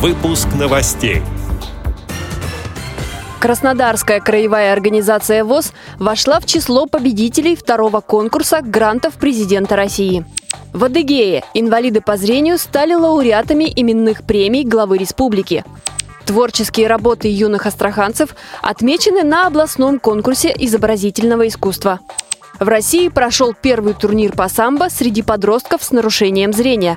Выпуск новостей. Краснодарская краевая организация ВОЗ вошла в число победителей второго конкурса грантов президента России. В Адыгее инвалиды по зрению стали лауреатами именных премий главы республики. Творческие работы юных астраханцев отмечены на областном конкурсе изобразительного искусства. В России прошел первый турнир по самбо среди подростков с нарушением зрения.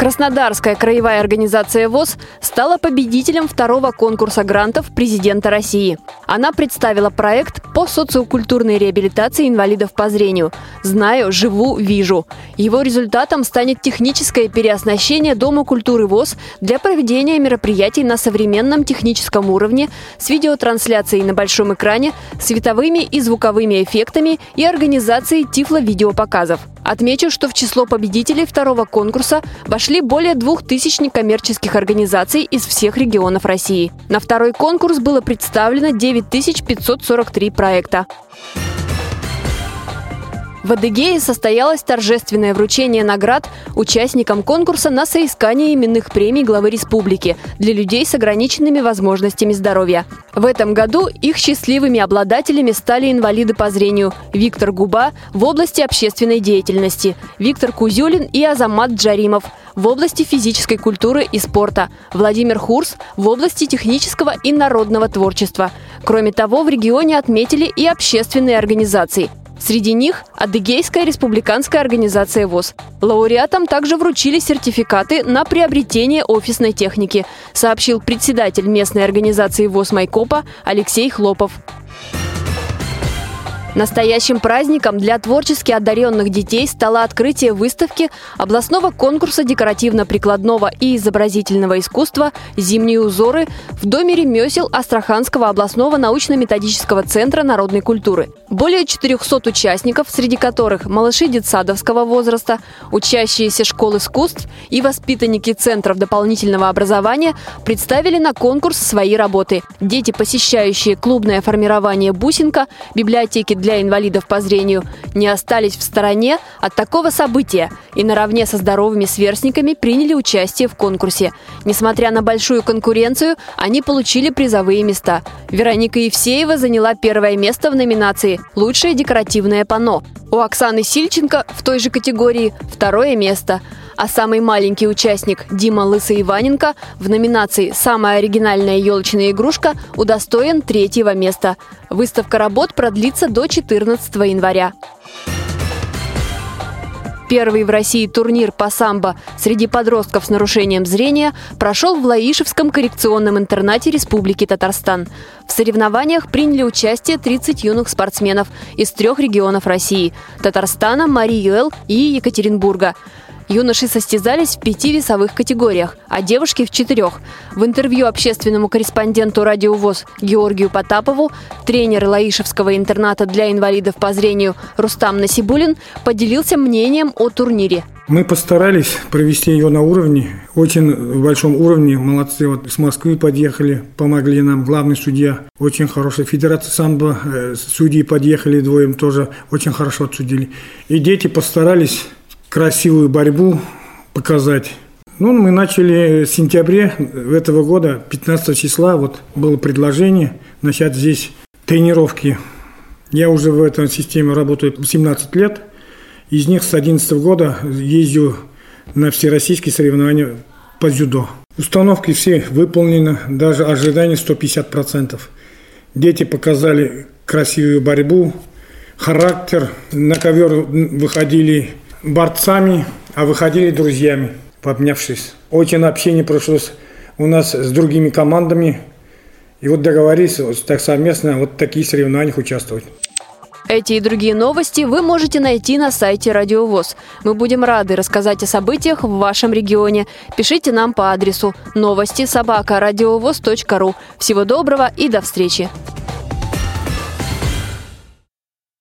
Краснодарская краевая организация ВОЗ стала победителем второго конкурса грантов президента России. Она представила проект по социокультурной реабилитации инвалидов по зрению «Знаю, живу, вижу». Его результатом станет техническое переоснащение Дома культуры ВОЗ для проведения мероприятий на современном техническом уровне с видеотрансляцией на большом экране, световыми и звуковыми эффектами и организацией тифло-видеопоказов. Отмечу, что в число победителей второго конкурса вошли более двух тысяч некоммерческих организаций из всех регионов России. На второй конкурс было представлено 9543 проекта. В Адыгее состоялось торжественное вручение наград участникам конкурса на соискание именных премий главы республики для людей с ограниченными возможностями здоровья. В этом году их счастливыми обладателями стали инвалиды по зрению Виктор Губа в области общественной деятельности, Виктор Кузюлин и Азамат Джаримов в области физической культуры и спорта, Владимир Хурс в области технического и народного творчества. Кроме того, в регионе отметили и общественные организации – Среди них – Адыгейская республиканская организация ВОЗ. Лауреатам также вручили сертификаты на приобретение офисной техники, сообщил председатель местной организации ВОЗ Майкопа Алексей Хлопов. Настоящим праздником для творчески одаренных детей стало открытие выставки областного конкурса декоративно-прикладного и изобразительного искусства «Зимние узоры» в Доме ремесел Астраханского областного научно-методического центра народной культуры. Более 400 участников, среди которых малыши детсадовского возраста, учащиеся школ искусств и воспитанники центров дополнительного образования, представили на конкурс свои работы. Дети, посещающие клубное формирование «Бусинка», библиотеки для инвалидов по зрению не остались в стороне от такого события и наравне со здоровыми сверстниками приняли участие в конкурсе. Несмотря на большую конкуренцию, они получили призовые места. Вероника Евсеева заняла первое место в номинации «Лучшее декоративное панно». У Оксаны Сильченко в той же категории второе место – а самый маленький участник Дима Лысый Иваненко в номинации «Самая оригинальная елочная игрушка» удостоен третьего места. Выставка работ продлится до 14 января. Первый в России турнир по самбо среди подростков с нарушением зрения прошел в Лаишевском коррекционном интернате Республики Татарстан. В соревнованиях приняли участие 30 юных спортсменов из трех регионов России – Татарстана, Марий-Эл и Екатеринбурга. Юноши состязались в пяти весовых категориях, а девушки в четырех. В интервью общественному корреспонденту «Радио ВОЗ» Георгию Потапову тренер Лаишевского интерната для инвалидов по зрению Рустам Насибулин поделился мнением о турнире. Мы постарались провести ее на уровне, очень большом уровне. Молодцы, вот с Москвы подъехали, помогли нам. Главный судья очень хороший. Федерация самбо, э, судьи подъехали двоем тоже очень хорошо отсудили. И дети постарались красивую борьбу показать. Ну, мы начали в сентябре этого года, 15 числа, вот было предложение начать здесь тренировки. Я уже в этой системе работаю 17 лет. Из них с 11 года езжу на всероссийские соревнования по дзюдо. Установки все выполнены, даже ожидания 150%. Дети показали красивую борьбу, характер. На ковер выходили борцами, а выходили друзьями, пообнявшись. Очень общение прошлось у нас с другими командами. И вот договорились вот так совместно вот такие соревнования участвовать. Эти и другие новости вы можете найти на сайте Радио ВОЗ. Мы будем рады рассказать о событиях в вашем регионе. Пишите нам по адресу новости собака ру. Всего доброго и до встречи!